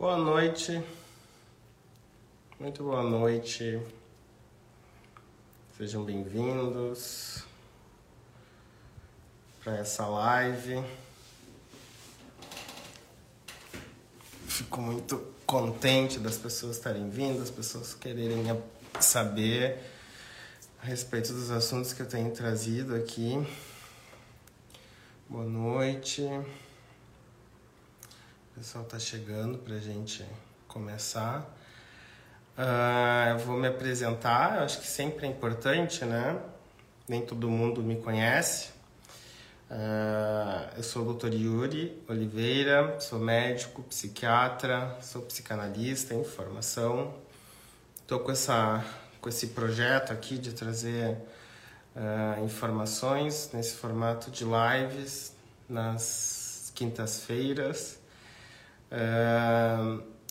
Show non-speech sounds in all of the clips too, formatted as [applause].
Boa noite, muito boa noite, sejam bem-vindos para essa live. Fico muito contente das pessoas estarem vindo, as pessoas quererem saber a respeito dos assuntos que eu tenho trazido aqui. Boa noite. Pessoal está chegando para a gente começar. Uh, eu vou me apresentar, eu acho que sempre é importante, né? Nem todo mundo me conhece. Uh, eu sou o Dr. Yuri Oliveira, sou médico, psiquiatra, sou psicanalista em formação. Estou com, essa, com esse projeto aqui de trazer uh, informações nesse formato de lives nas quintas-feiras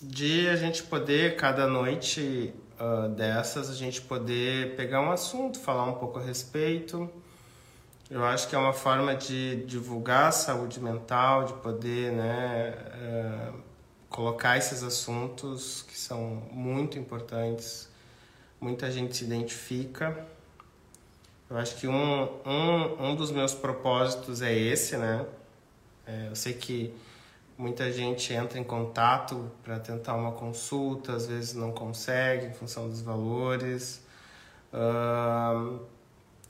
de a gente poder, cada noite uh, dessas, a gente poder pegar um assunto, falar um pouco a respeito. Eu acho que é uma forma de divulgar a saúde mental, de poder né, uh, colocar esses assuntos que são muito importantes. Muita gente se identifica. Eu acho que um, um, um dos meus propósitos é esse, né? É, eu sei que Muita gente entra em contato para tentar uma consulta, às vezes não consegue em função dos valores, uh,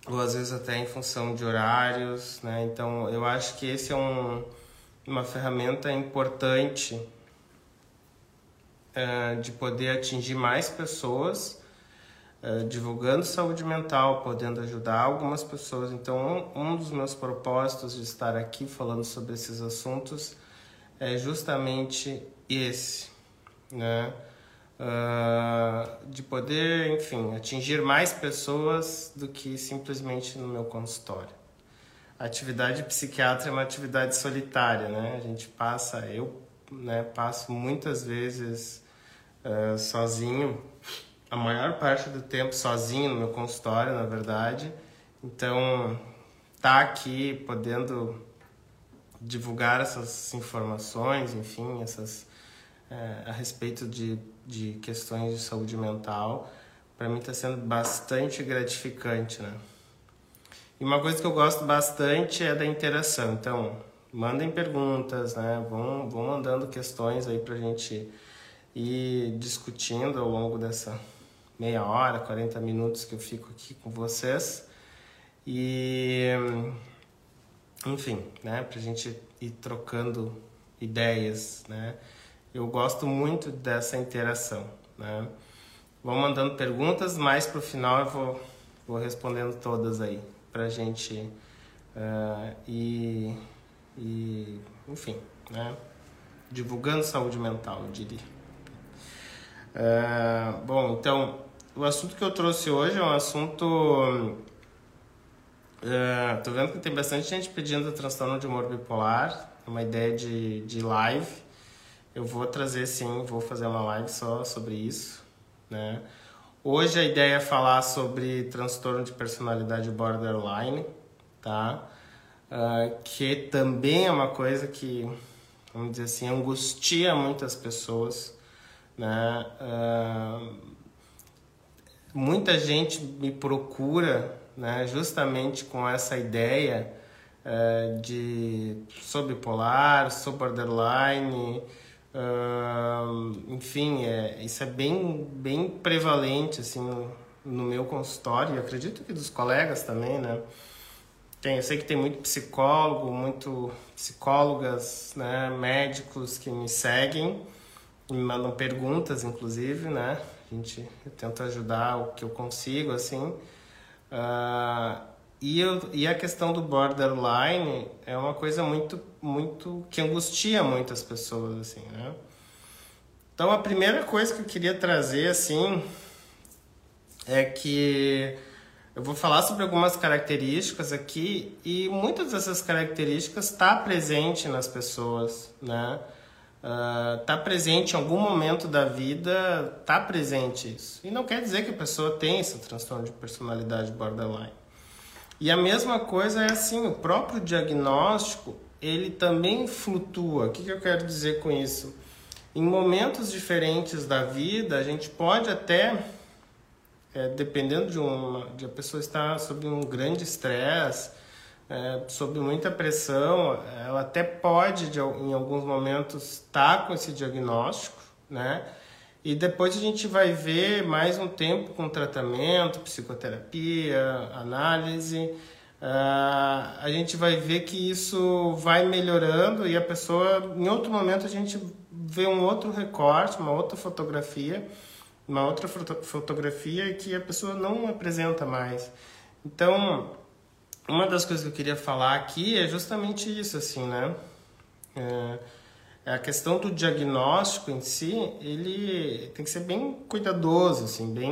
ou às vezes até em função de horários, né? Então eu acho que esse é um, uma ferramenta importante uh, de poder atingir mais pessoas, uh, divulgando saúde mental, podendo ajudar algumas pessoas. Então um, um dos meus propósitos de estar aqui falando sobre esses assuntos é justamente esse, né? Uh, de poder, enfim, atingir mais pessoas do que simplesmente no meu consultório. A atividade psiquiátrica é uma atividade solitária, né? A gente passa, eu né, passo muitas vezes uh, sozinho, a maior parte do tempo sozinho no meu consultório, na verdade. Então, tá aqui podendo divulgar essas informações, enfim, essas é, a respeito de, de questões de saúde mental, para mim está sendo bastante gratificante, né? E uma coisa que eu gosto bastante é da interação. Então, mandem perguntas, né? Vão, vão mandando questões aí para a gente ir discutindo ao longo dessa meia hora, 40 minutos que eu fico aqui com vocês. E enfim, né, a gente ir trocando ideias, né? Eu gosto muito dessa interação, né? Vão mandando perguntas, mais para o final eu vou, vou respondendo todas aí, para a gente uh, e, e, enfim, né? Divulgando saúde mental, eu diria. Uh, bom, então, o assunto que eu trouxe hoje é um assunto Uh, tô vendo que tem bastante gente pedindo transtorno de humor bipolar, é uma ideia de, de live. Eu vou trazer sim, vou fazer uma live só sobre isso, né? Hoje a ideia é falar sobre transtorno de personalidade borderline, tá? Uh, que também é uma coisa que, vamos dizer assim, angustia muitas pessoas, né? Uh, muita gente me procura né, justamente com essa ideia uh, de sou bipolar, sou borderline, uh, enfim, é, isso é bem, bem prevalente assim, no, no meu consultório, e acredito que dos colegas também, né? Tem, eu sei que tem muito psicólogo, muito psicólogas, né, médicos que me seguem, me mandam perguntas, inclusive, né? A gente, eu tento ajudar o que eu consigo, assim. Uh, e, eu, e a questão do borderline é uma coisa muito, muito que angustia muitas pessoas, assim, né? Então, a primeira coisa que eu queria trazer, assim, é que eu vou falar sobre algumas características aqui e muitas dessas características está presente nas pessoas, né? Uh, tá presente em algum momento da vida, tá presente isso. E não quer dizer que a pessoa tem esse transtorno de personalidade borderline. E a mesma coisa é assim, o próprio diagnóstico, ele também flutua. O que, que eu quero dizer com isso? em momentos diferentes da vida, a gente pode até, é, dependendo de uma, de a pessoa estar sob um grande estresse, é, sob muita pressão, ela até pode, de, em alguns momentos, estar com esse diagnóstico, né? E depois a gente vai ver mais um tempo com tratamento, psicoterapia, análise. Uh, a gente vai ver que isso vai melhorando e a pessoa, em outro momento, a gente vê um outro recorte, uma outra fotografia, uma outra foto fotografia que a pessoa não apresenta mais. Então, uma das coisas que eu queria falar aqui é justamente isso, assim, né? É, a questão do diagnóstico em si, ele tem que ser bem cuidadoso, assim, bem,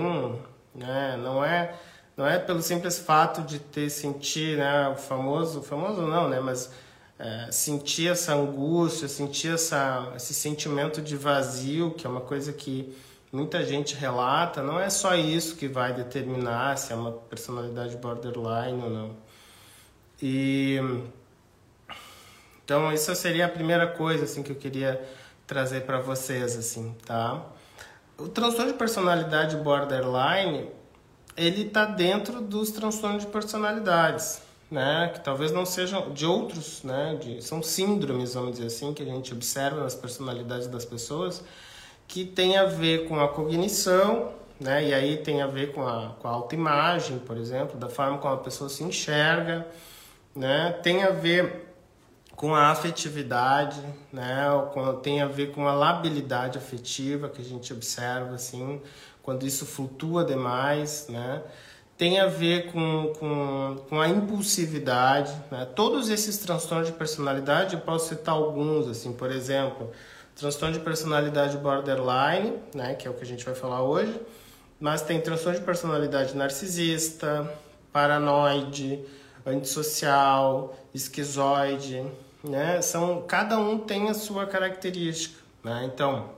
né? Não é, não é pelo simples fato de ter sentir, né? O famoso, famoso não, né? Mas é, sentir essa angústia, sentir essa, esse sentimento de vazio, que é uma coisa que muita gente relata, não é só isso que vai determinar se é uma personalidade borderline ou não. E então isso seria a primeira coisa assim que eu queria trazer para vocês assim, tá? O transtorno de personalidade borderline, ele está dentro dos transtornos de personalidades, né? Que talvez não sejam de outros, né? De, são síndromes, vamos dizer assim, que a gente observa nas personalidades das pessoas, que tem a ver com a cognição, né? E aí tem a ver com a, com a autoimagem, por exemplo, da forma como a pessoa se enxerga, né? Tem a ver com a afetividade, né? tem a ver com a labilidade afetiva que a gente observa, assim, quando isso flutua demais, né? Tem a ver com, com, com a impulsividade, né? Todos esses transtornos de personalidade, eu posso citar alguns, assim, por exemplo, transtorno de personalidade borderline, né? Que é o que a gente vai falar hoje, mas tem transtorno de personalidade narcisista, paranoide, antissocial, esquizoide, né? São, cada um tem a sua característica, né? Então,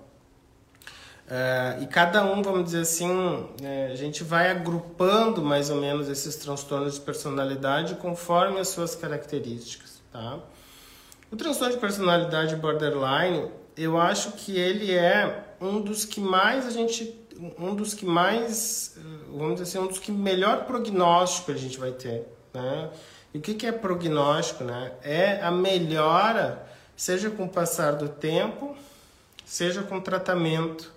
uh, e cada um, vamos dizer assim, é, a gente vai agrupando mais ou menos esses transtornos de personalidade conforme as suas características, tá? O transtorno de personalidade borderline, eu acho que ele é um dos que mais a gente um dos que mais, vamos dizer assim, um dos que melhor prognóstico a gente vai ter, né? E o que é prognóstico? Né? É a melhora, seja com o passar do tempo, seja com tratamento.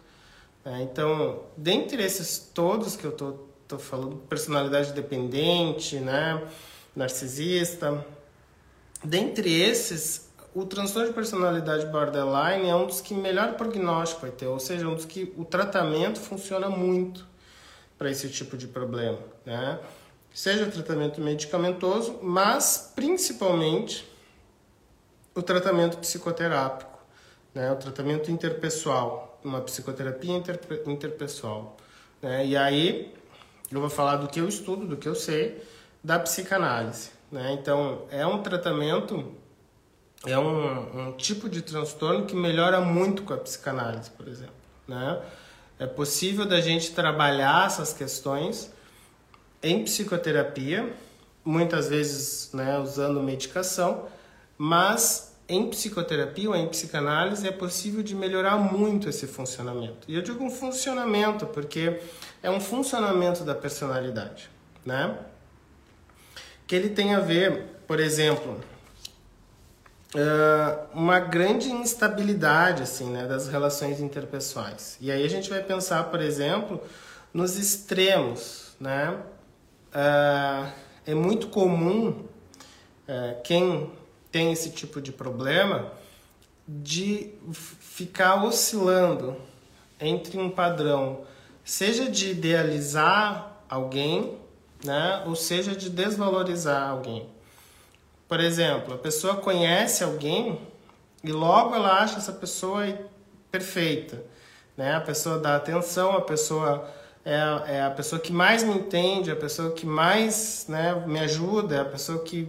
Né? Então, dentre esses todos que eu tô, tô falando, personalidade dependente, né? narcisista, dentre esses, o transtorno de personalidade borderline é um dos que melhor prognóstico vai ter, ou seja, um dos que o tratamento funciona muito para esse tipo de problema, né? Seja tratamento medicamentoso, mas principalmente o tratamento psicoterápico, né? o tratamento interpessoal, uma psicoterapia interpessoal. Né? E aí eu vou falar do que eu estudo, do que eu sei, da psicanálise. Né? Então, é um tratamento, é um, um tipo de transtorno que melhora muito com a psicanálise, por exemplo. Né? É possível da gente trabalhar essas questões em psicoterapia, muitas vezes né, usando medicação, mas em psicoterapia ou em psicanálise é possível de melhorar muito esse funcionamento. E eu digo um funcionamento porque é um funcionamento da personalidade, né? Que ele tem a ver, por exemplo, uma grande instabilidade assim, né, das relações interpessoais. E aí a gente vai pensar, por exemplo, nos extremos, né? Uh, é muito comum uh, quem tem esse tipo de problema de ficar oscilando entre um padrão, seja de idealizar alguém, né, ou seja de desvalorizar alguém. Por exemplo, a pessoa conhece alguém e logo ela acha essa pessoa perfeita, né? A pessoa dá atenção, a pessoa é, é a pessoa que mais me entende, a pessoa que mais né, me ajuda, a pessoa que,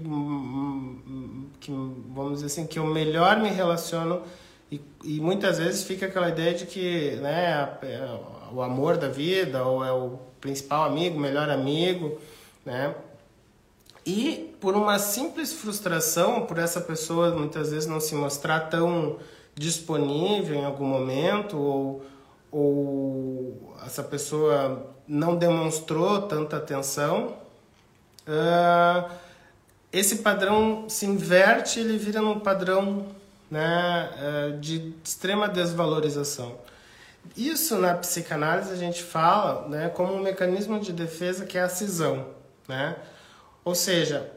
que, vamos dizer assim, que eu melhor me relaciono e, e muitas vezes fica aquela ideia de que né, é o amor da vida ou é o principal amigo, melhor amigo, né? E por uma simples frustração, por essa pessoa muitas vezes não se mostrar tão disponível em algum momento ou, ou essa pessoa não demonstrou tanta atenção, uh, esse padrão se inverte ele vira num padrão né, uh, de extrema desvalorização. Isso na psicanálise a gente fala né, como um mecanismo de defesa que é a cisão. Né? Ou seja,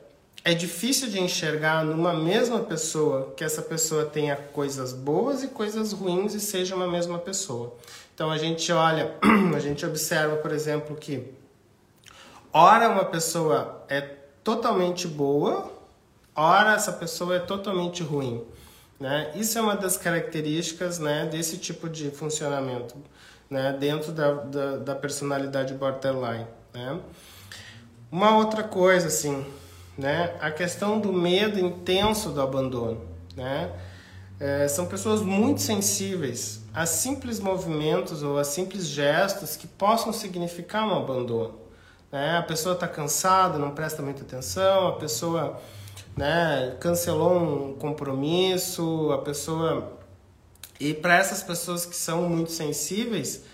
é difícil de enxergar numa mesma pessoa que essa pessoa tenha coisas boas e coisas ruins e seja uma mesma pessoa. Então a gente olha, [clears throat] a gente observa, por exemplo, que ora uma pessoa é totalmente boa, ora essa pessoa é totalmente ruim. Né? Isso é uma das características né, desse tipo de funcionamento né, dentro da, da, da personalidade borderline. Né? Uma outra coisa, assim, né? A questão do medo intenso do abandono, né? É, são pessoas muito sensíveis a simples movimentos ou a simples gestos que possam significar um abandono. Né? A pessoa está cansada, não presta muita atenção, a pessoa né, cancelou um compromisso, a pessoa. E para essas pessoas que são muito sensíveis,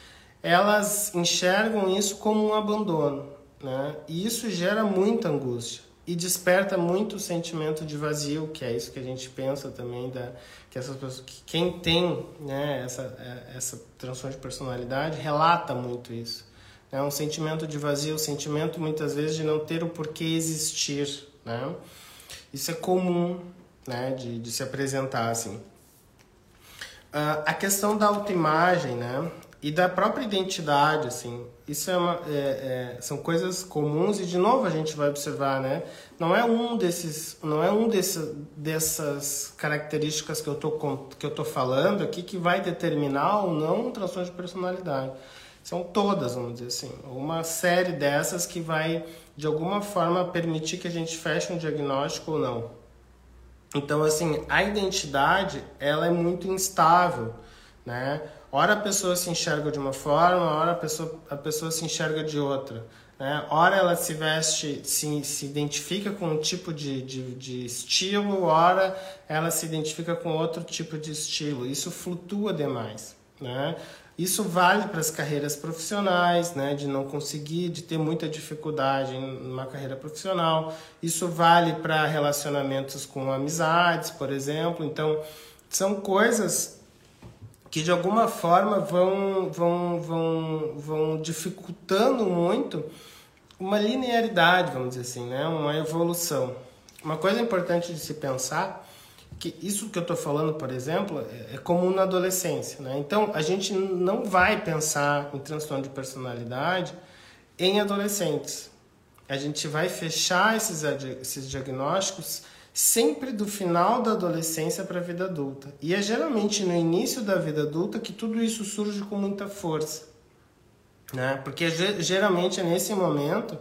elas enxergam isso como um abandono. Né? E isso gera muita angústia e desperta muito o sentimento de vazio, que é isso que a gente pensa também da que essas pessoas, que quem tem né, essa é, essa transtorno de personalidade relata muito isso. É um sentimento de vazio, um sentimento muitas vezes de não ter o porquê existir, né? Isso é comum, né, de, de se apresentar assim. Uh, a questão da autoimagem, né? e da própria identidade, assim. Isso é, uma, é, é, são coisas comuns e de novo a gente vai observar, né? Não é um desses, não é um desse, dessas características que eu tô que eu tô falando aqui que vai determinar ou não um transtorno de personalidade. São todas, vamos dizer assim, uma série dessas que vai de alguma forma permitir que a gente feche um diagnóstico ou não. Então, assim, a identidade ela é muito instável, né? Ora a pessoa se enxerga de uma forma, ora a pessoa, a pessoa se enxerga de outra. Né? Ora ela se veste, se, se identifica com um tipo de, de, de estilo, ora ela se identifica com outro tipo de estilo. Isso flutua demais. Né? Isso vale para as carreiras profissionais, né, de não conseguir, de ter muita dificuldade numa carreira profissional. Isso vale para relacionamentos com amizades, por exemplo. Então, são coisas que de alguma forma vão, vão, vão, vão dificultando muito uma linearidade, vamos dizer assim, né? uma evolução. Uma coisa importante de se pensar que isso que eu estou falando, por exemplo, é, é comum na adolescência. Né? Então, a gente não vai pensar em transtorno de personalidade em adolescentes. A gente vai fechar esses, esses diagnósticos sempre do final da adolescência para a vida adulta. E é geralmente no início da vida adulta que tudo isso surge com muita força. Né? Porque geralmente é nesse momento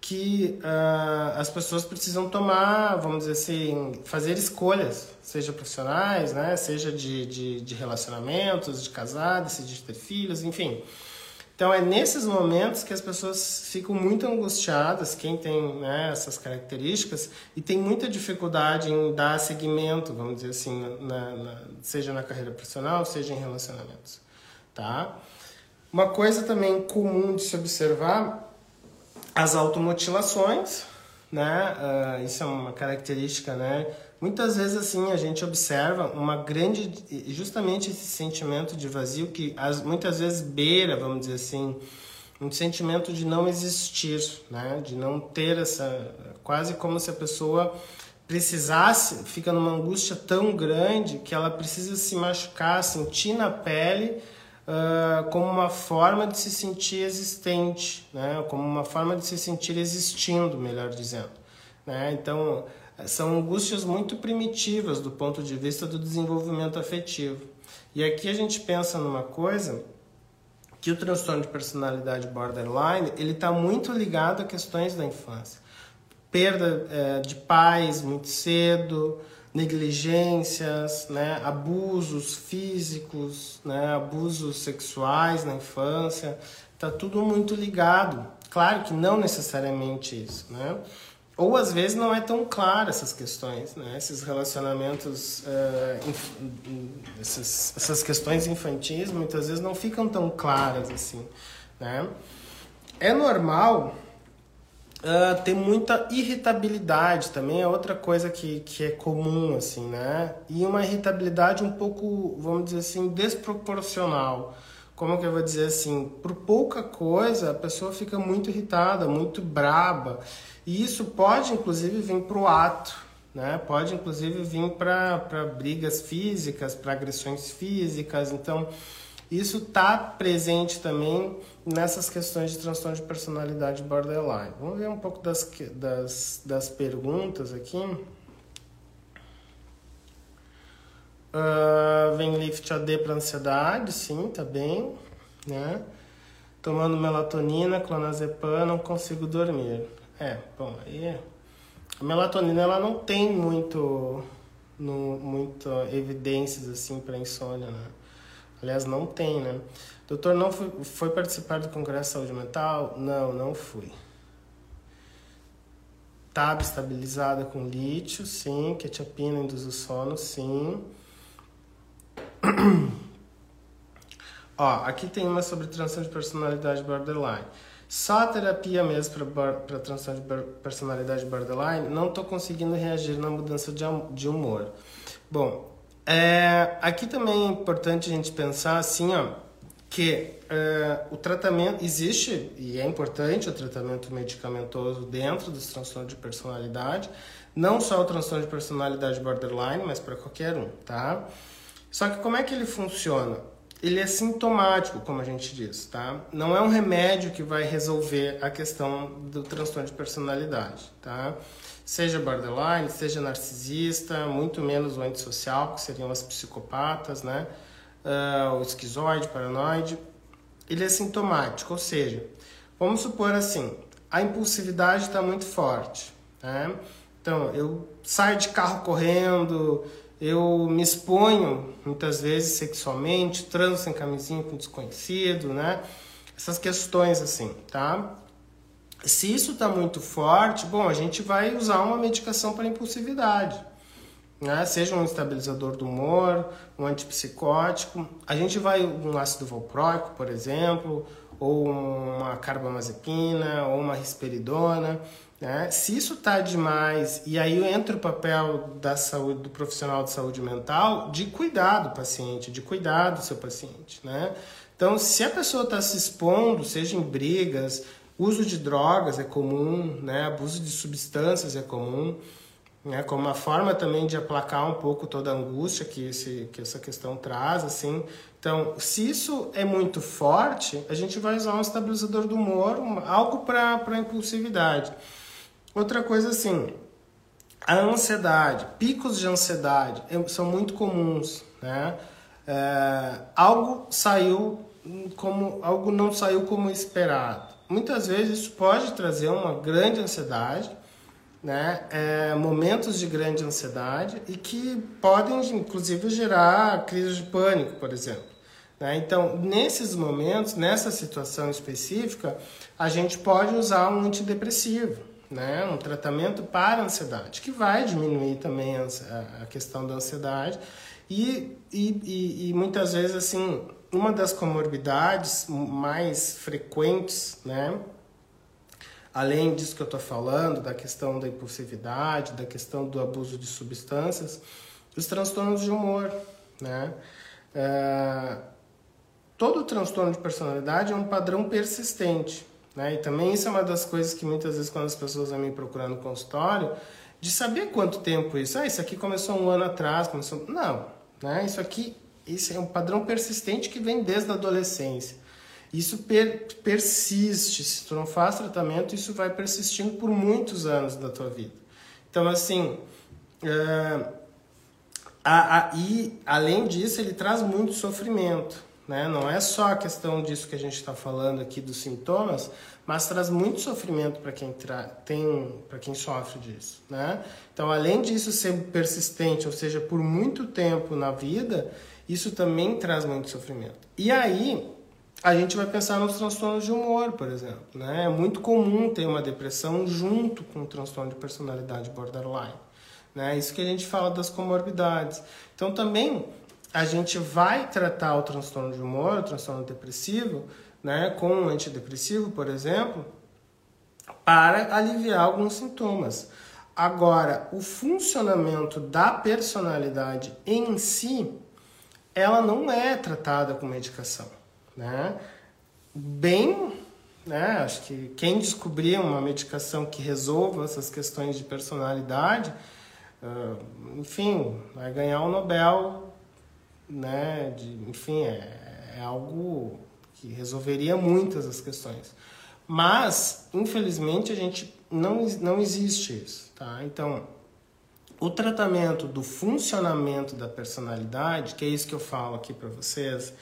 que uh, as pessoas precisam tomar, vamos dizer assim, fazer escolhas, seja profissionais, né? seja de, de, de relacionamentos, de casar, decidir ter filhos, enfim. Então é nesses momentos que as pessoas ficam muito angustiadas, quem tem né, essas características, e tem muita dificuldade em dar seguimento, vamos dizer assim, na, na, seja na carreira profissional, seja em relacionamentos. Tá? Uma coisa também comum de se observar, as automutilações, né? Uh, isso é uma característica, né? Muitas vezes assim a gente observa uma grande, justamente esse sentimento de vazio que as, muitas vezes beira, vamos dizer assim, um sentimento de não existir, né? De não ter essa, quase como se a pessoa precisasse, fica numa angústia tão grande que ela precisa se machucar, sentir na pele uh, como uma forma de se sentir existente, né? como uma forma de se sentir existindo, melhor dizendo. Né? Então, são angústias muito primitivas do ponto de vista do desenvolvimento afetivo. E aqui a gente pensa numa coisa que o transtorno de personalidade borderline ele está muito ligado a questões da infância, perda é, de pais muito cedo, negligências, né, abusos físicos, né, abusos sexuais na infância, está tudo muito ligado. Claro que não necessariamente isso, né? Ou às vezes não é tão claro essas questões, né? Esses relacionamentos, uh, essas, essas questões infantis muitas vezes não ficam tão claras assim, né? É normal uh, ter muita irritabilidade também é outra coisa que, que é comum assim, né? E uma irritabilidade um pouco, vamos dizer assim, desproporcional como que eu vou dizer assim, por pouca coisa a pessoa fica muito irritada, muito braba. E isso pode inclusive vir para o ato, né? Pode inclusive vir para brigas físicas, para agressões físicas. Então, isso está presente também nessas questões de transtorno de personalidade borderline. Vamos ver um pouco das, das, das perguntas aqui. Uh, vem Lift AD para ansiedade, sim, tá bem, né? Tomando melatonina, clonazepam, não consigo dormir. É, bom, aí a melatonina ela não tem muito, no, muito evidências assim para insônia, né? Aliás, não tem, né? Doutor, não foi, foi participar do Congresso de Saúde Mental? Não, não fui. Tab estabilizada com lítio, sim. Quetiapina induz o sono, sim. Ó, aqui tem uma sobre transtorno de personalidade borderline. Só a terapia mesmo para transtorno de personalidade borderline, não estou conseguindo reagir na mudança de, de humor. Bom, é, aqui também é importante a gente pensar assim, ó, que é, o tratamento existe e é importante o tratamento medicamentoso dentro dos transtornos de personalidade, não só o transtorno de personalidade borderline, mas para qualquer um, tá? Só que como é que ele funciona? Ele é sintomático, como a gente diz, tá? Não é um remédio que vai resolver a questão do transtorno de personalidade, tá? Seja borderline, seja narcisista, muito menos o antissocial, que seriam as psicopatas, né? Uh, o esquizoide, paranoide. Ele é sintomático, ou seja, vamos supor assim, a impulsividade está muito forte, né? Então, eu saio de carro correndo, eu me exponho muitas vezes sexualmente, transo sem camisinha com desconhecido, né? Essas questões assim, tá? Se isso está muito forte, bom, a gente vai usar uma medicação para impulsividade, né? Seja um estabilizador do humor, um antipsicótico. A gente vai um ácido valproico, por exemplo, ou uma carbamazepina, ou uma risperidona. Né? Se isso está demais, e aí entra o papel da saúde, do profissional de saúde mental de cuidar do paciente, de cuidar do seu paciente. Né? Então, se a pessoa está se expondo, seja em brigas, uso de drogas é comum, né? abuso de substâncias é comum, né? como uma forma também de aplacar um pouco toda a angústia que, esse, que essa questão traz. assim. Então, se isso é muito forte, a gente vai usar um estabilizador do humor, algo para impulsividade. Outra coisa assim, a ansiedade, picos de ansiedade é, são muito comuns, né? É, algo saiu como algo não saiu como esperado. Muitas vezes isso pode trazer uma grande ansiedade, né? É, momentos de grande ansiedade e que podem inclusive gerar crise de pânico, por exemplo. Né? Então, nesses momentos, nessa situação específica, a gente pode usar um antidepressivo né, um tratamento para ansiedade, que vai diminuir também a, a questão da ansiedade. E, e, e, e, muitas vezes, assim, uma das comorbidades mais frequentes, né, além disso que eu estou falando, da questão da impulsividade, da questão do abuso de substâncias, os transtornos de humor, né? É, todo transtorno de personalidade é um padrão persistente. Né? E também isso é uma das coisas que muitas vezes quando as pessoas vêm me procurar no consultório, de saber quanto tempo isso. Ah, isso aqui começou um ano atrás, começou... Não, né? Isso aqui isso é um padrão persistente que vem desde a adolescência. Isso per persiste. Se tu não faz tratamento, isso vai persistindo por muitos anos da tua vida. Então, assim, uh, a, a, e além disso, ele traz muito sofrimento. Né? Não é só a questão disso que a gente está falando aqui dos sintomas, mas traz muito sofrimento para quem tem, para quem sofre disso, né? Então, além disso ser persistente, ou seja, por muito tempo na vida, isso também traz muito sofrimento. E aí, a gente vai pensar nos transtornos de humor, por exemplo. Né? É muito comum ter uma depressão junto com o transtorno de personalidade borderline. Né? Isso que a gente fala das comorbidades. Então, também a gente vai tratar o transtorno de humor, o transtorno depressivo, né, com um antidepressivo, por exemplo, para aliviar alguns sintomas. Agora, o funcionamento da personalidade em si, ela não é tratada com medicação, né? Bem, né? Acho que quem descobrir uma medicação que resolva essas questões de personalidade, enfim, vai ganhar o um Nobel, né? De, enfim, é, é algo que resolveria muitas das questões. Mas, infelizmente, a gente não, não existe isso, tá? Então, o tratamento do funcionamento da personalidade, que é isso que eu falo aqui para vocês,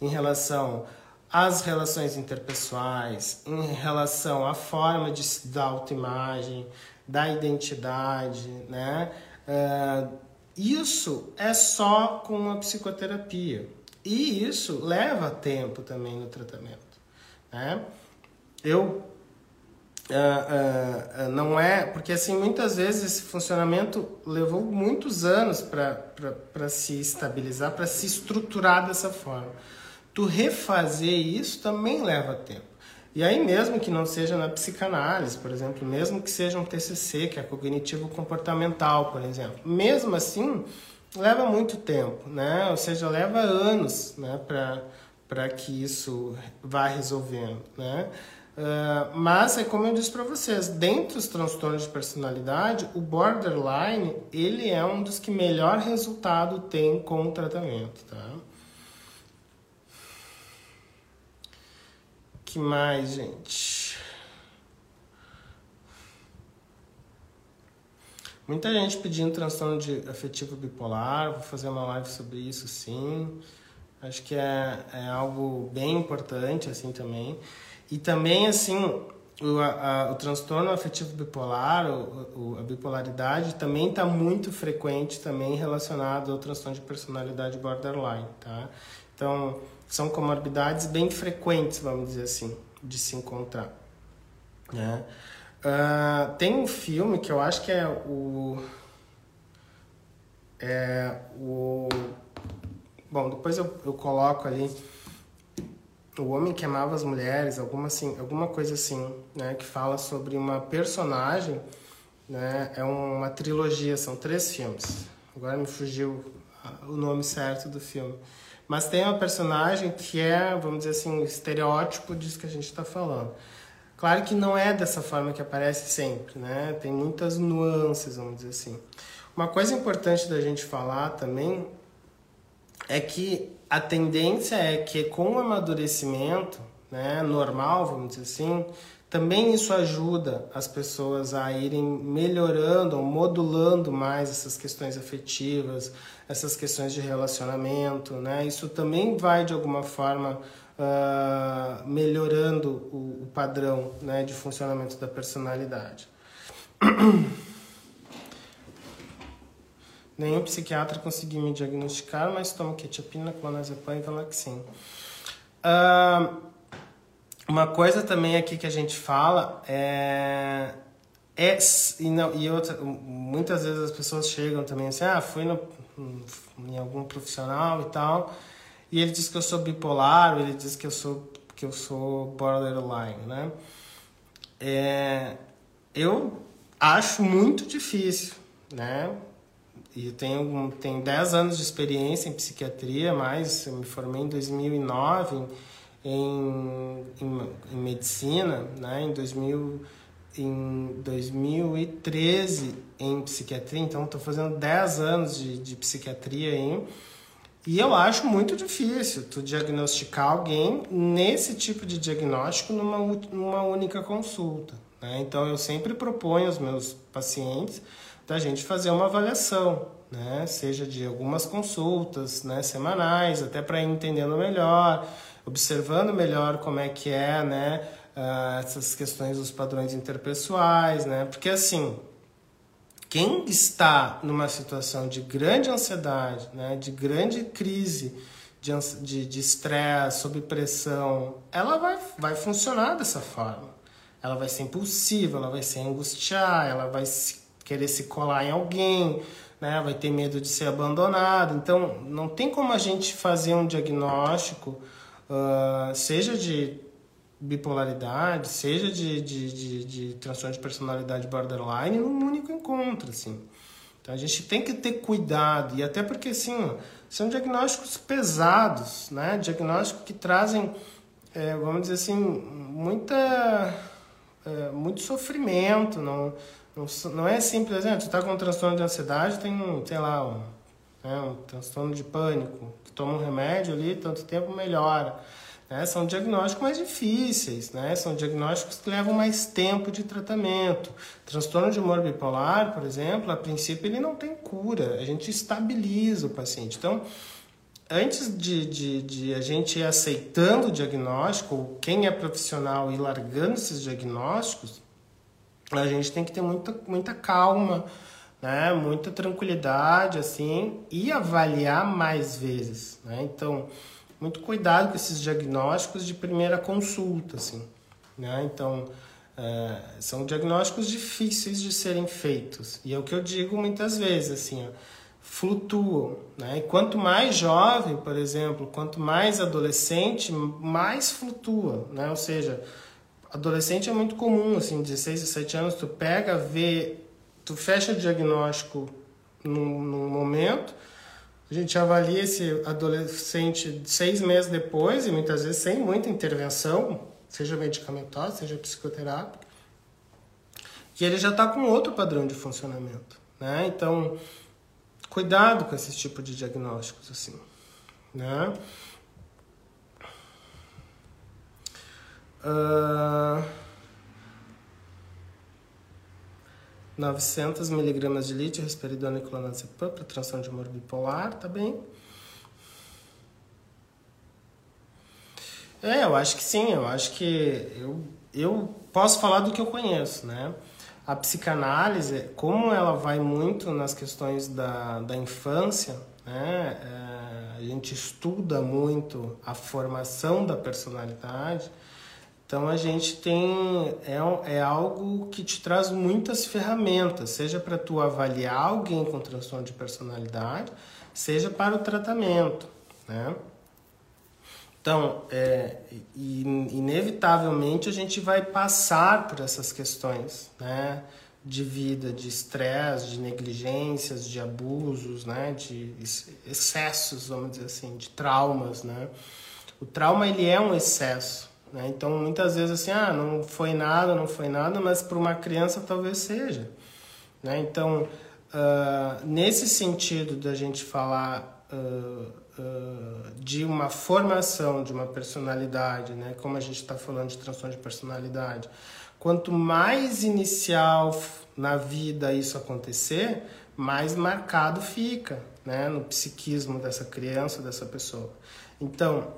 em relação às relações interpessoais, em relação à forma de se dar autoimagem, da identidade, né? Uh, isso é só com a psicoterapia. E isso leva tempo também no tratamento, né? Eu Uh, uh, uh, não é porque assim muitas vezes esse funcionamento levou muitos anos para se estabilizar, para se estruturar dessa forma. Tu refazer isso também leva tempo. E aí mesmo que não seja na psicanálise, por exemplo, mesmo que seja um TCC, que é cognitivo comportamental, por exemplo, mesmo assim leva muito tempo, né? Ou seja, leva anos, né, para que isso vá resolvendo, né? Uh, mas é como eu disse para vocês, dentre os transtornos de personalidade, o borderline ele é um dos que melhor resultado tem com o tratamento, tá? Que mais, gente? Muita gente pedindo transtorno de afetivo bipolar, vou fazer uma live sobre isso, sim. Acho que é, é algo bem importante, assim, também. E também, assim, o, a, o transtorno afetivo bipolar, o, o, a bipolaridade, também está muito frequente, também relacionado ao transtorno de personalidade borderline, tá? Então, são comorbidades bem frequentes, vamos dizer assim, de se encontrar, né? Uh, tem um filme que eu acho que é o... É o... Bom, depois eu, eu coloco ali o Homem que Amava as Mulheres, alguma, assim, alguma coisa assim, né? Que fala sobre uma personagem, né? É uma trilogia, são três filmes. Agora me fugiu o nome certo do filme. Mas tem uma personagem que é, vamos dizer assim, o estereótipo disso que a gente está falando. Claro que não é dessa forma que aparece sempre, né? Tem muitas nuances, vamos dizer assim. Uma coisa importante da gente falar também é que a tendência é que com o amadurecimento né, normal, vamos dizer assim, também isso ajuda as pessoas a irem melhorando, modulando mais essas questões afetivas, essas questões de relacionamento, né? Isso também vai de alguma forma uh, melhorando o, o padrão né, de funcionamento da personalidade. [coughs] Nenhum psiquiatra conseguiu me diagnosticar, mas tomo quetiapina, clonazepam e Valaxin. Uh, uma coisa também aqui que a gente fala é... é e, não, e outra, muitas vezes as pessoas chegam também assim, ah, fui no, em algum profissional e tal, e ele diz que eu sou bipolar, ele diz que eu sou, que eu sou borderline, né? É, eu acho muito difícil, né? E tenho, tenho 10 anos de experiência em psiquiatria, mas eu me formei em 2009 em, em, em medicina, né? em, 2000, em 2013 em psiquiatria, então estou fazendo 10 anos de, de psiquiatria aí. E eu acho muito difícil tu diagnosticar alguém nesse tipo de diagnóstico numa, numa única consulta. Né? Então eu sempre proponho aos meus pacientes da gente fazer uma avaliação, né? seja de algumas consultas né? semanais, até para ir entendendo melhor, observando melhor como é que é né? Uh, essas questões dos padrões interpessoais, né? porque assim, quem está numa situação de grande ansiedade, né? de grande crise, de estresse, sob pressão, ela vai, vai funcionar dessa forma. Ela vai ser impulsiva, ela vai se angustiar, ela vai se, querer se colar em alguém, né? vai ter medo de ser abandonado. Então, não tem como a gente fazer um diagnóstico, uh, seja de bipolaridade, seja de, de, de, de transtorno de personalidade borderline, num único encontro, assim. Então a gente tem que ter cuidado, e até porque, assim, são diagnósticos pesados, né? Diagnósticos que trazem, é, vamos dizer assim, muita, é, muito sofrimento, não, não, não é simples, né? Tu tá com um transtorno de ansiedade, tem, sei lá, um, né? um transtorno de pânico, tu toma um remédio ali, tanto tempo melhora. Né? São diagnósticos mais difíceis, né? são diagnósticos que levam mais tempo de tratamento. Transtorno de humor bipolar, por exemplo, a princípio ele não tem cura, a gente estabiliza o paciente. Então, antes de, de, de a gente ir aceitando o diagnóstico, quem é profissional e largando esses diagnósticos, a gente tem que ter muita, muita calma, né? muita tranquilidade, assim, e avaliar mais vezes. Né? Então, muito cuidado com esses diagnósticos de primeira consulta, assim, né? Então, é, são diagnósticos difíceis de serem feitos. E é o que eu digo muitas vezes, assim, ó, flutuam, né? E quanto mais jovem, por exemplo, quanto mais adolescente, mais flutua, né? Ou seja, adolescente é muito comum, assim, 16, 17 anos, tu pega, vê, tu fecha o diagnóstico num, num momento, a gente avalia esse adolescente seis meses depois, e muitas vezes sem muita intervenção, seja medicamentosa, seja psicoterápica, e ele já está com outro padrão de funcionamento. Né? Então, cuidado com esse tipo de diagnósticos. assim, né? Uh... 900 miligramas de lítio, risperidona e clonazepam para transtorno de humor bipolar, tá bem? É, eu acho que sim, eu acho que eu, eu posso falar do que eu conheço, né? A psicanálise, como ela vai muito nas questões da, da infância, né? É, a gente estuda muito a formação da personalidade, então a gente tem é, é algo que te traz muitas ferramentas, seja para tu avaliar alguém com transtorno de personalidade, seja para o tratamento, né? Então, é, inevitavelmente a gente vai passar por essas questões, né? De vida, de estresse, de negligências, de abusos, né? De excessos, vamos dizer assim, de traumas, né? O trauma ele é um excesso, né? Então, muitas vezes assim, ah, não foi nada, não foi nada, mas para uma criança talvez seja. Né? Então, uh, nesse sentido da gente falar uh, uh, de uma formação de uma personalidade, né? como a gente está falando de transtorno de personalidade, quanto mais inicial na vida isso acontecer, mais marcado fica né? no psiquismo dessa criança, dessa pessoa. Então,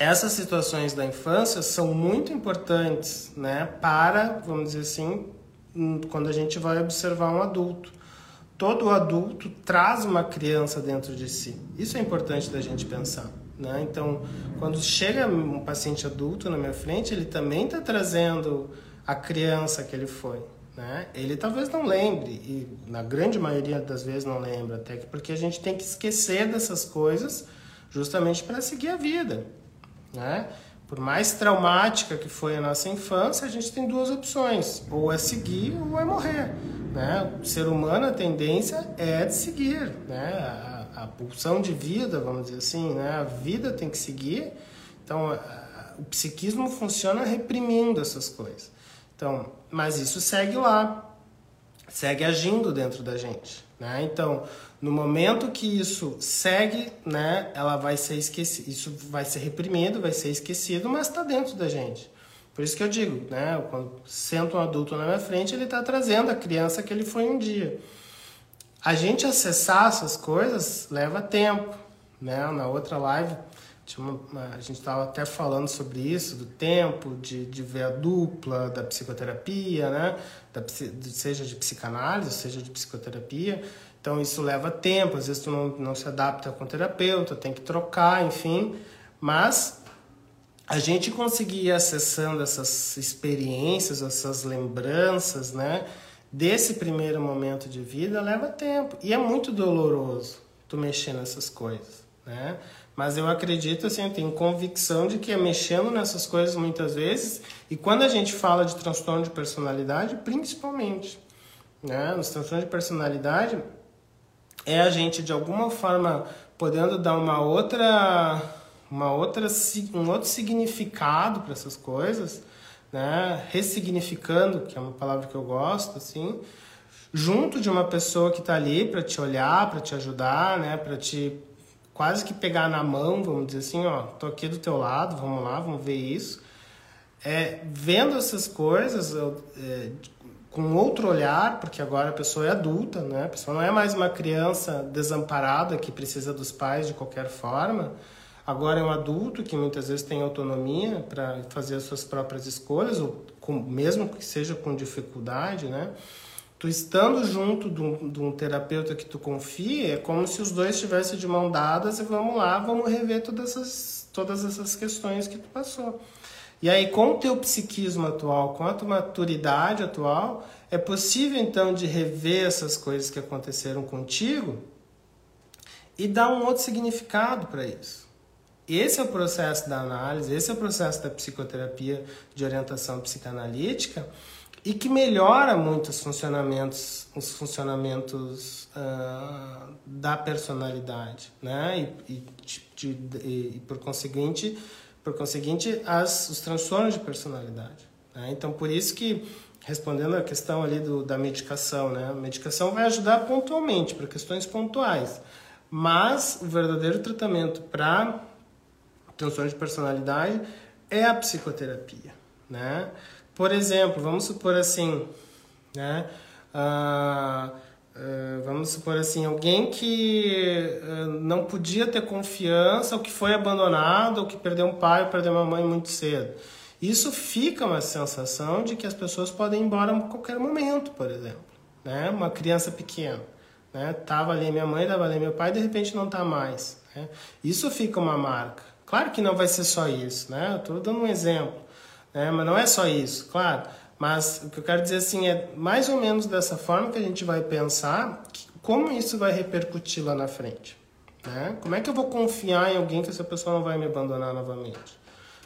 essas situações da infância são muito importantes, né, para, vamos dizer assim, hum, quando a gente vai observar um adulto. Todo adulto traz uma criança dentro de si. Isso é importante da gente pensar. Né? Então, quando chega um paciente adulto na minha frente, ele também está trazendo a criança que ele foi. Né? Ele talvez não lembre, e na grande maioria das vezes não lembra, até porque a gente tem que esquecer dessas coisas justamente para seguir a vida. Né? Por mais traumática que foi a nossa infância, a gente tem duas opções: ou é seguir ou é morrer. Né? O ser humano, a tendência é de seguir. Né? A, a pulsão de vida, vamos dizer assim, né? a vida tem que seguir. Então, a, o psiquismo funciona reprimindo essas coisas. Então, mas isso segue lá, segue agindo dentro da gente. Né? Então, no momento que isso segue, né, ela vai ser esquecido, isso vai ser reprimido, vai ser esquecido, mas está dentro da gente. Por isso que eu digo, né, quando senta um adulto na minha frente, ele está trazendo a criança que ele foi um dia. A gente acessar essas coisas leva tempo, né? Na outra live uma, a gente estava até falando sobre isso, do tempo, de, de ver a dupla, da psicoterapia, né? Da, seja de psicanálise, seja de psicoterapia. Então isso leva tempo, às vezes tu não, não se adapta com o terapeuta, tem que trocar, enfim. Mas a gente conseguir ir acessando essas experiências, essas lembranças, né? Desse primeiro momento de vida leva tempo. E é muito doloroso tu mexer nessas coisas, né? Mas eu acredito, assim, eu tenho convicção de que é mexendo nessas coisas muitas vezes, e quando a gente fala de transtorno de personalidade, principalmente, né? Nos transtornos de personalidade, é a gente de alguma forma podendo dar uma outra uma outra um outro significado para essas coisas, né? Ressignificando, que é uma palavra que eu gosto, assim, junto de uma pessoa que está ali para te olhar, para te ajudar, né? Para te quase que pegar na mão, vamos dizer assim, ó, tô aqui do teu lado, vamos lá, vamos ver isso. É, vendo essas coisas, eu, é, com outro olhar, porque agora a pessoa é adulta, né? A pessoa não é mais uma criança desamparada que precisa dos pais de qualquer forma. Agora é um adulto que muitas vezes tem autonomia para fazer as suas próprias escolhas, ou com, mesmo que seja com dificuldade, né? Tu estando junto de um, de um terapeuta que tu confia, é como se os dois estivessem de mão dadas e vamos lá, vamos rever todas essas, todas essas questões que tu passou. E aí, com o teu psiquismo atual, com a tua maturidade atual, é possível então de rever essas coisas que aconteceram contigo e dar um outro significado para isso. Esse é o processo da análise, esse é o processo da psicoterapia de orientação psicanalítica e que melhora muito os funcionamentos, os funcionamentos uh, da personalidade, né? E, e, de, de, e por conseguinte por conseguinte, as, os transtornos de personalidade. Né? Então, por isso que, respondendo a questão ali do, da medicação, né? a medicação vai ajudar pontualmente, para questões pontuais, mas o verdadeiro tratamento para transtorno de personalidade é a psicoterapia. Né? Por exemplo, vamos supor assim, né? Uh, Uh, vamos supor assim, alguém que uh, não podia ter confiança, ou que foi abandonado, ou que perdeu um pai, ou perdeu uma mãe muito cedo. Isso fica uma sensação de que as pessoas podem ir embora a qualquer momento, por exemplo. Né? Uma criança pequena. Né? Tava ali minha mãe, tava ali meu pai, de repente não está mais. Né? Isso fica uma marca. Claro que não vai ser só isso, né? Eu estou dando um exemplo. Né? Mas não é só isso, claro. Mas o que eu quero dizer assim é mais ou menos dessa forma que a gente vai pensar que, como isso vai repercutir lá na frente. Né? Como é que eu vou confiar em alguém que essa pessoa não vai me abandonar novamente?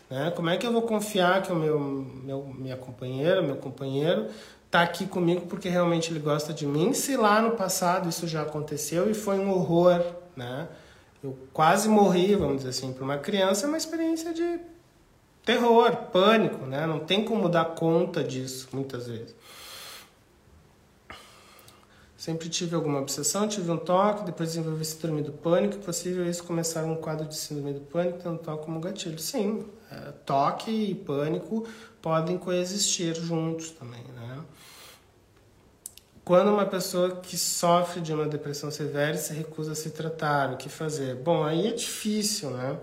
Né? Como é que eu vou confiar que o meu, meu minha companheira, meu companheiro está aqui comigo porque realmente ele gosta de mim? Se lá no passado isso já aconteceu e foi um horror, né? Eu quase morri, vamos dizer assim, para uma criança, é uma experiência de terror, pânico, né? Não tem como dar conta disso muitas vezes. Sempre tive alguma obsessão, tive um toque, depois desenvolvi síndrome do pânico, possível isso começar um quadro de síndrome do pânico, tanto toque como gatilho. Sim, é, toque e pânico podem coexistir juntos também, né? Quando uma pessoa que sofre de uma depressão severa se recusa a se tratar, o que fazer? Bom, aí é difícil, né?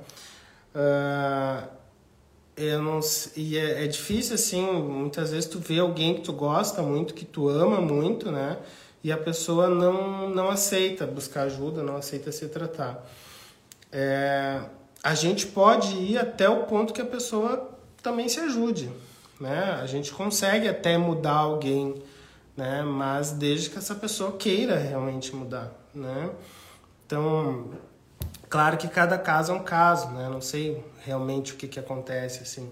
Uh, eu não, e é, é, difícil, assim, muitas vezes tu vê alguém que tu gosta muito, que tu ama muito, né? E a pessoa não, não aceita buscar ajuda, não aceita se tratar. É, a gente pode ir até o ponto que a pessoa também se ajude, né? A gente consegue até mudar alguém, né? Mas desde que essa pessoa queira realmente mudar, né? Então, Claro que cada caso é um caso, né? Não sei realmente o que, que acontece, assim.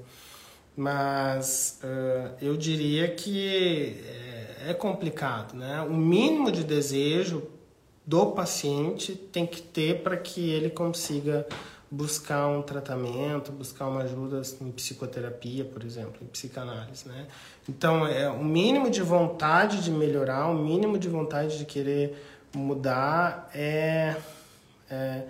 Mas uh, eu diria que é, é complicado, né? O mínimo de desejo do paciente tem que ter para que ele consiga buscar um tratamento, buscar uma ajuda em psicoterapia, por exemplo, em psicanálise, né? Então, é o mínimo de vontade de melhorar, o mínimo de vontade de querer mudar é, é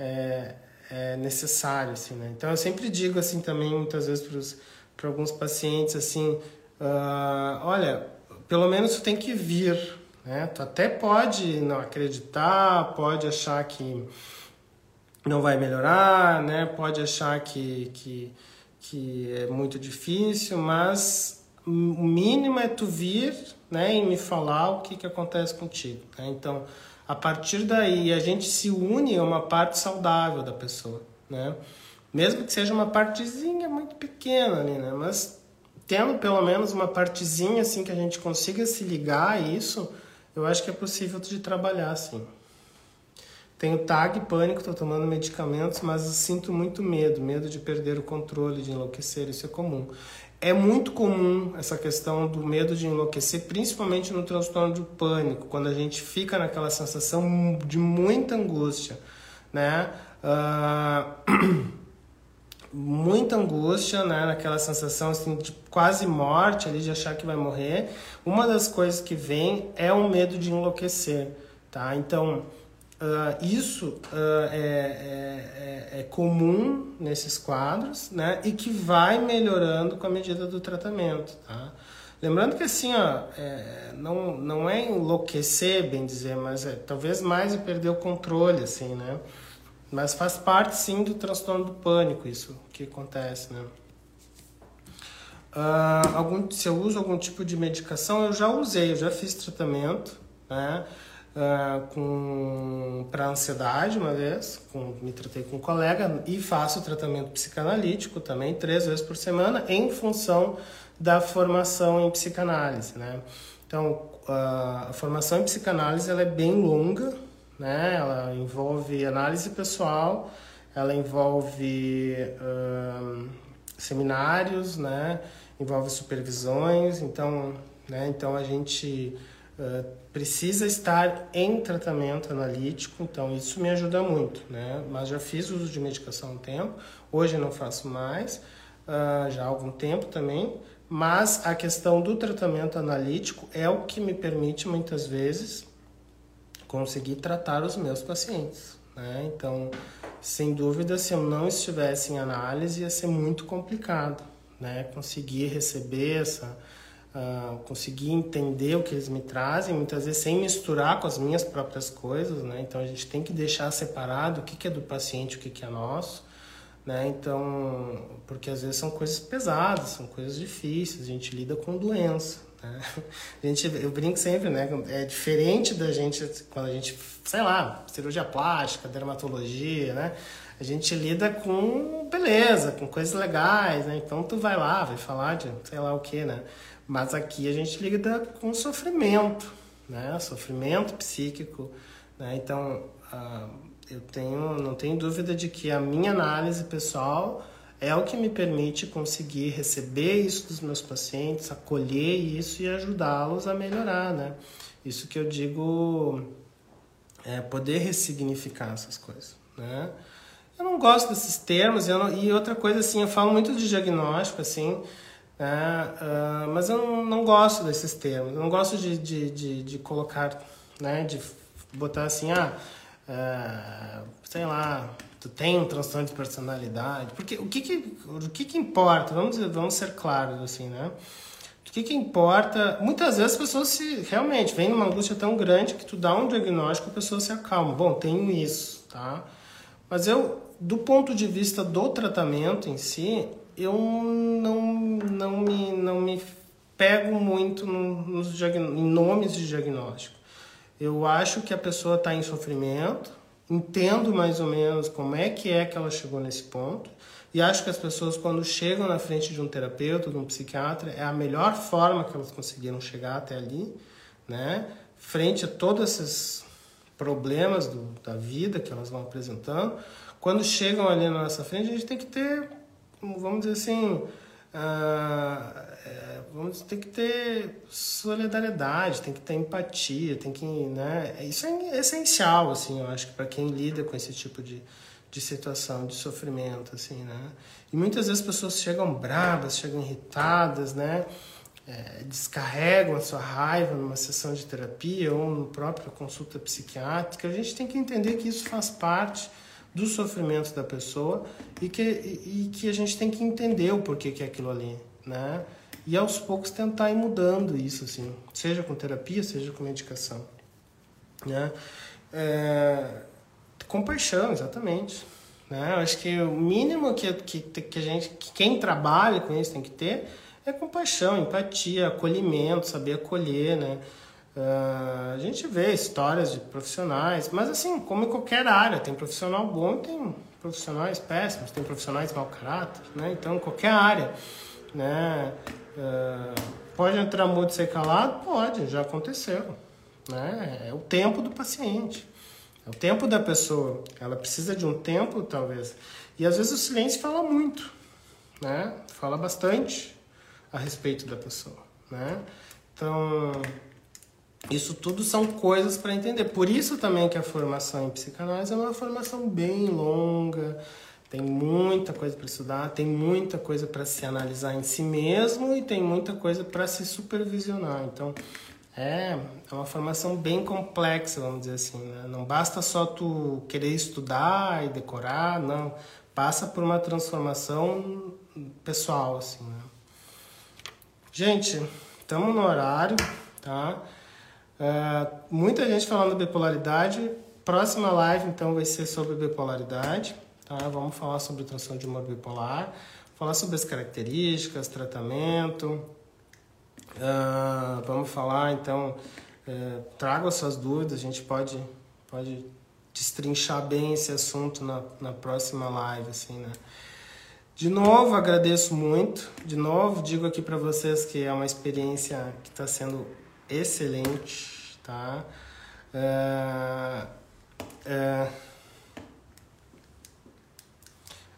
é, é necessário, assim, né? Então eu sempre digo assim também muitas vezes para alguns pacientes assim, uh, olha, pelo menos tu tem que vir, né? Tu até pode não acreditar, pode achar que não vai melhorar, né? Pode achar que, que, que é muito difícil, mas o mínimo é tu vir, né? E me falar o que que acontece contigo, né? Então A partir daí, a gente se une a uma parte saudável da pessoa, né? Mesmo que seja uma partezinha muito pequena ali, né? Mas tendo pelo menos uma partezinha assim que a gente consiga se ligar a isso, eu acho que é possível de trabalhar assim. Tenho tag, pânico, estou tomando medicamentos, mas sinto muito medo, medo de perder o controle, de enlouquecer, isso é comum. É muito comum essa questão do medo de enlouquecer, principalmente no transtorno de pânico, quando a gente fica naquela sensação de muita angústia, né? Uh... [clears throat] muita angústia, né? Naquela sensação assim, de quase morte ali, de achar que vai morrer. Uma das coisas que vem é o medo de enlouquecer, tá? Então, Uh, isso uh, é, é, é, comum nesses quadros, né? E que vai melhorando com a medida do tratamento, tá? Lembrando que assim, ó, é, não, não é enlouquecer, bem dizer, mas é talvez mais perder o controle, assim, né? Mas faz parte, sim, do transtorno do pânico, isso que acontece, né? Uh, algum, se eu uso algum tipo de medicação, eu já usei, eu já fiz tratamento, né? Uh, com para ansiedade uma vez, com, me tratei com um colega e faço tratamento psicanalítico também três vezes por semana em função da formação em psicanálise, né? Então a formação em psicanálise ela é bem longa, né? Ela envolve análise pessoal, ela envolve uh, seminários, né? Envolve supervisões, então, né? Então a gente uh, precisa estar em tratamento analítico, então isso me ajuda muito, né? Mas já fiz uso de medicação há um tempo, hoje não faço mais, uh, já há algum tempo também, mas a questão do tratamento analítico é o que me permite muitas vezes conseguir tratar os meus pacientes, né? Então, sem dúvida, se eu não estivesse em análise, ia ser muito complicado, né? Conseguir receber essa uh, conseguir entender o que eles me trazem, muitas vezes sem misturar com as minhas próprias coisas, né? Então a gente tem que deixar separado o que, que é do paciente, o que, que é nosso, né? Então, porque às vezes são coisas pesadas, são coisas difíceis, a gente lida com doença, né? [laughs] A gente, eu brinco sempre, né? É diferente da gente quando a gente, sei lá, cirurgia plástica, dermatologia, né? A gente lida com beleza, com coisas legais, né? Então tu vai lá, vai falar de sei lá o que, né? Mas aqui a gente lida com sofrimento, né? Sofrimento psíquico, né? Então, uh, eu tenho, não tenho dúvida de que a minha análise pessoal é o que me permite conseguir receber isso dos meus pacientes, acolher isso e ajudá-los a melhorar, né? Isso que eu digo é poder ressignificar essas coisas, né? Eu não gosto desses termos, não, e outra coisa assim, eu falo muito de diagnóstico, assim, Uh, mas eu não, gosto desses termos, eu não gosto de, de, de, de, colocar, né, de botar assim, ah, uh, sei lá, tu tem um transtorno de personalidade, porque o que que, o que, que importa, vamos, vamos ser claros assim, né, o que que importa, muitas vezes as pessoas se, realmente, vem numa angústia tão grande que tu dá um diagnóstico, a pessoa se acalma, bom, tenho isso, tá, mas eu, do ponto de vista do tratamento em si, eu não, não, me, não me pego muito no, nos em nomes de diagnóstico. Eu acho que a pessoa está em sofrimento, entendo mais ou menos como é que é que ela chegou nesse ponto, e acho que as pessoas, quando chegam na frente de um terapeuta, de um psiquiatra, é a melhor forma que elas conseguiram chegar até ali, né? Frente a todos esses problemas do, da vida que elas vão apresentando. Quando chegam ali na nossa frente, a gente tem que ter vamos dizer assim, ah, é, vamos ter que ter solidariedade, tem que ter empatia, tem que, né? Isso é essencial, assim, eu acho que para quem lida com esse tipo de, de situação, de sofrimento, assim, né? E muitas vezes as pessoas chegam bravas, chegam irritadas, né? É, descarregam a sua raiva numa sessão de terapia ou no próprio consulta psiquiátrica. A gente tem que entender que isso faz parte do sofrimento da pessoa e que, e, que a gente tem que entender o porquê que é aquilo ali, né? E aos poucos tentar ir mudando isso, assim, seja com terapia, seja com medicação, né? É, compaixão, exatamente. Né? Eu acho que o mínimo que, que, que a gente, que quem trabalha com isso tem que ter é compaixão, empatia, acolhimento, saber acolher, né? Uh, a gente vê histórias de profissionais, mas assim, como em qualquer área, tem profissional bom tem profissionais péssimos, tem profissionais mau caráter, né? Então, qualquer área, né? Uh, pode entrar mudo ser calado? Pode, já aconteceu, né? É o tempo do paciente, é o tempo da pessoa. Ela precisa de um tempo, talvez. E às vezes o silêncio fala muito, né? Fala bastante a respeito da pessoa, né? Então, isso tudo são coisas para entender. Por isso também que a formação em psicanálise é uma formação bem longa, tem muita coisa para estudar, tem muita coisa para se analisar em si mesmo e tem muita coisa para se supervisionar. Então, é, é uma formação bem complexa, vamos dizer assim. Né? Não basta só tu querer estudar e decorar, não. Passa por uma transformação pessoal, assim, né? Gente, estamos no horário, tá? Uh, muita gente falando bipolaridade. Próxima live, então, vai ser sobre bipolaridade. Tá? Vamos falar sobre transtorno de humor bipolar, falar sobre as características, tratamento. Uh, vamos falar, então, uh, traga as suas dúvidas. A gente pode, pode destrinchar bem esse assunto na, na próxima live, assim, né? De novo, agradeço muito. De novo, digo aqui para vocês que é uma experiência que está sendo excelente, tá? É, é...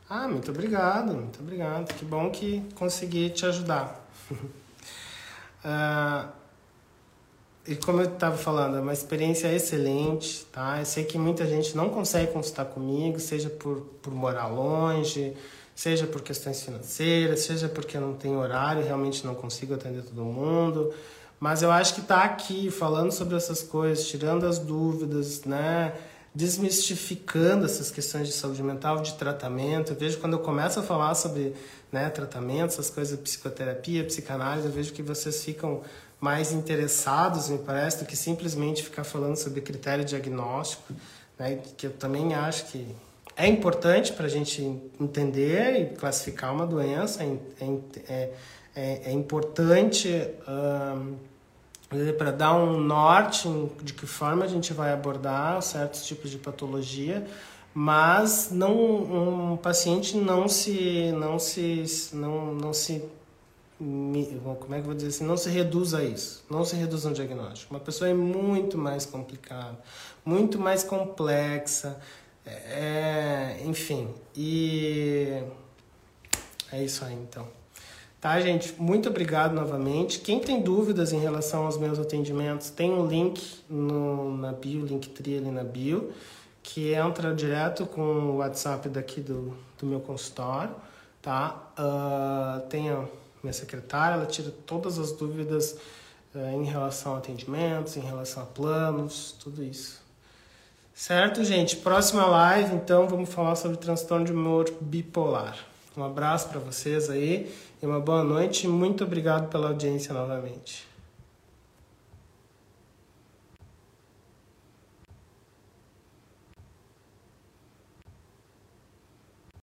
Ah, muito obrigado, muito obrigado. Que bom que consegui te ajudar. [laughs] é... E como eu estava falando, é uma experiência excelente, tá? Eu sei que muita gente não consegue consultar comigo, seja por, por morar longe, seja por questões financeiras, seja porque não tenho horário, realmente não consigo atender todo mundo. Mas eu acho que tá aqui falando sobre essas coisas, tirando as dúvidas, né? desmistificando essas questões de saúde mental, de tratamento. Eu vejo quando eu começo a falar sobre né, tratamento, essas coisas psicoterapia, psicanálise, eu vejo que vocês ficam mais interessados, me parece, do que simplesmente ficar falando sobre critério diagnóstico, né, que eu também acho que é importante para a gente entender e classificar uma doença, é, é, é, é importante. Para dar um norte de que forma a gente vai abordar certos tipos de patologia, mas não um paciente não se não se não, não se como é que vou dizer assim, não se reduz a isso, não se reduz a um diagnóstico. Uma pessoa é muito mais complicada, muito mais complexa, é, enfim, e é isso aí então. Tá, gente? Muito obrigado novamente. Quem tem dúvidas em relação aos meus atendimentos, tem um link no, na bio, Linktree ali na bio, que entra direto com o WhatsApp daqui do, do meu consultório, tá? Uh, tem a minha secretária, ela tira todas as dúvidas uh, em relação a atendimentos, em relação a planos, tudo isso. Certo, gente? Próxima live, então, vamos falar sobre transtorno de humor bipolar. Um abraço para vocês aí e uma boa noite. Muito obrigado pela audiência novamente.